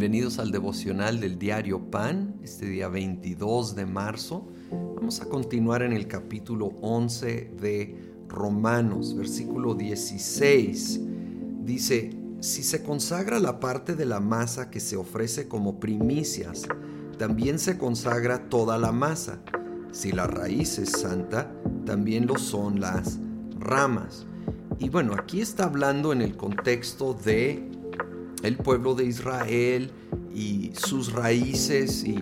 Bienvenidos al devocional del diario Pan, este día 22 de marzo. Vamos a continuar en el capítulo 11 de Romanos, versículo 16. Dice, si se consagra la parte de la masa que se ofrece como primicias, también se consagra toda la masa. Si la raíz es santa, también lo son las ramas. Y bueno, aquí está hablando en el contexto de el pueblo de Israel y sus raíces y,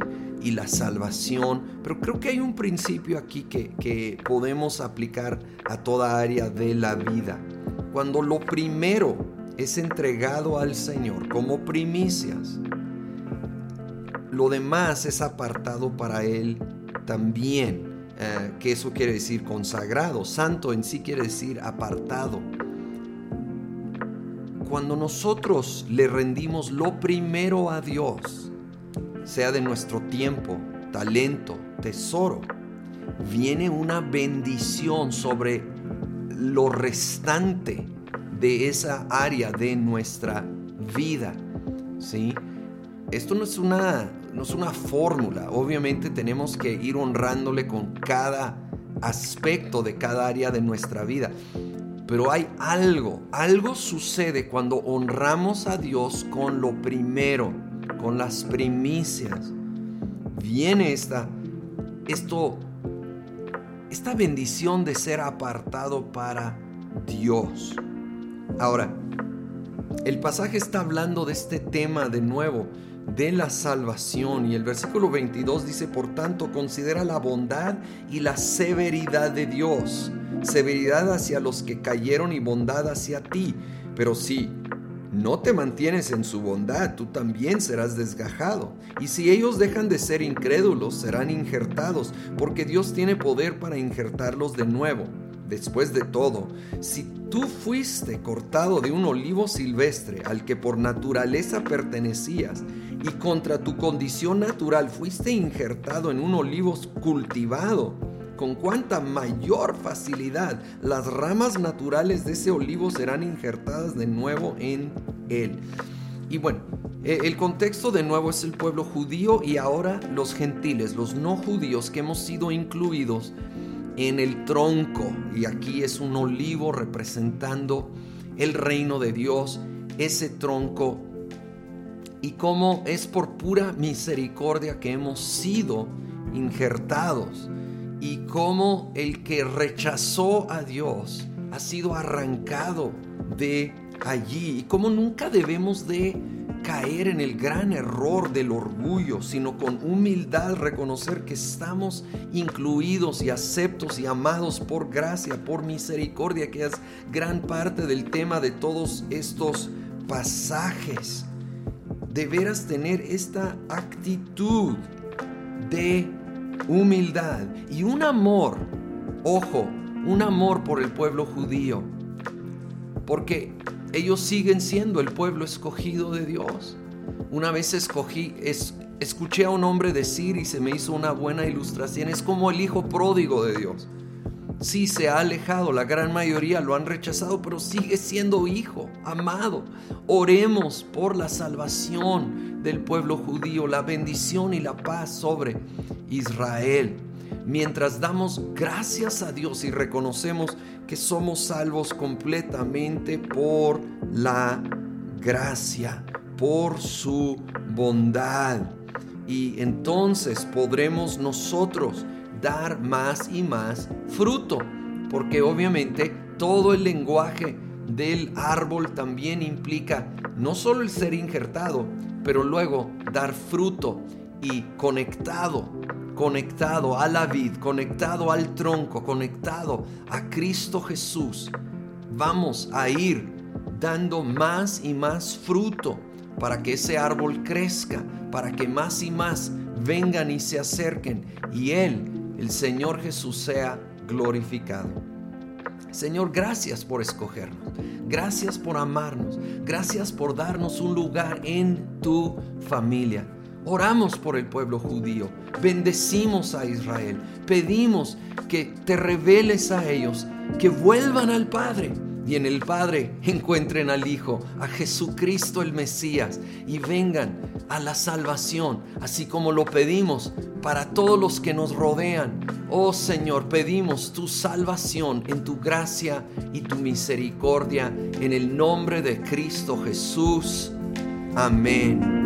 la salvación, pero creo que hay un principio aquí que, podemos aplicar a toda área de la vida. Cuando lo primero es entregado al Señor como primicias, lo demás es apartado para Él también. Eh, que eso quiere decir consagrado, santo en sí quiere decir apartado cuando nosotros le rendimos lo primero a Dios, sea de nuestro tiempo, talento, tesoro, viene una bendición sobre lo restante de esa área de nuestra vida. ¿sí? Esto no es una, no es una fórmula, obviamente tenemos que ir honrándole con cada aspecto de cada área de nuestra vida. Pero hay algo, algo sucede cuando honramos a Dios con lo primero, con las primicias. Viene esta, esto, esta bendición de ser apartado para Dios. Ahora, el pasaje está hablando de este tema de nuevo, de la salvación. Y el versículo 22 dice, por tanto, considera la bondad y la severidad de Dios severidad hacia los que cayeron y bondad hacia ti. Pero si no te mantienes en su bondad, tú también serás desgajado. Y si ellos dejan de ser incrédulos, serán injertados, porque Dios tiene poder para injertarlos de nuevo. Después de todo, si tú fuiste cortado de un olivo silvestre al que por naturaleza pertenecías, y contra tu condición natural fuiste injertado en un olivo cultivado, con cuánta mayor facilidad las ramas naturales de ese olivo serán injertadas de nuevo en él. Y bueno, e, el contexto de nuevo es el pueblo judío y ahora los gentiles, los no judíos que hemos sido incluidos en el tronco. Y aquí es un olivo representando el reino de Dios, ese tronco. Y cómo es por pura misericordia que hemos sido injertados y cómo el que rechazó a Dios ha sido arrancado de allí y cómo nunca debemos de caer en el gran error del orgullo, sino con humildad reconocer que estamos incluidos y aceptos y amados por gracia, por misericordia, que es gran parte del tema de todos estos pasajes. Deberás tener esta actitud de humildad y un amor, ojo, un amor por el pueblo judío, porque ellos siguen siendo el pueblo escogido de Dios. Una vez escogí, es, escuché a un hombre decir y se me hizo una buena ilustración, es como el hijo pródigo de Dios. Sí, se ha alejado, la gran mayoría lo han rechazado, pero sigue siendo hijo, amado. Oremos por la salvación del pueblo judío, la bendición y la paz sobre Israel. Mientras damos gracias a Dios y reconocemos que somos salvos completamente por la gracia, por su bondad. Y entonces podremos nosotros dar más y más fruto, porque obviamente todo el lenguaje del árbol también implica no solo el ser injertado, pero luego dar fruto y conectado, conectado a la vid, conectado al tronco, conectado a Cristo Jesús. Vamos a ir dando más y más fruto para que ese árbol crezca, para que más y más vengan y se acerquen y Él el Señor Jesús sea glorificado. Señor, gracias por escogernos. Gracias por amarnos. Gracias por darnos un lugar en tu familia. Oramos por el pueblo judío. Bendecimos a Israel. Pedimos que te reveles a ellos, que vuelvan al Padre. Y en el Padre encuentren al Hijo, a Jesucristo el Mesías, y vengan a la salvación, así como lo pedimos para todos los que nos rodean. Oh Señor, pedimos tu salvación en tu gracia y tu misericordia, en el nombre de Cristo Jesús. Amén.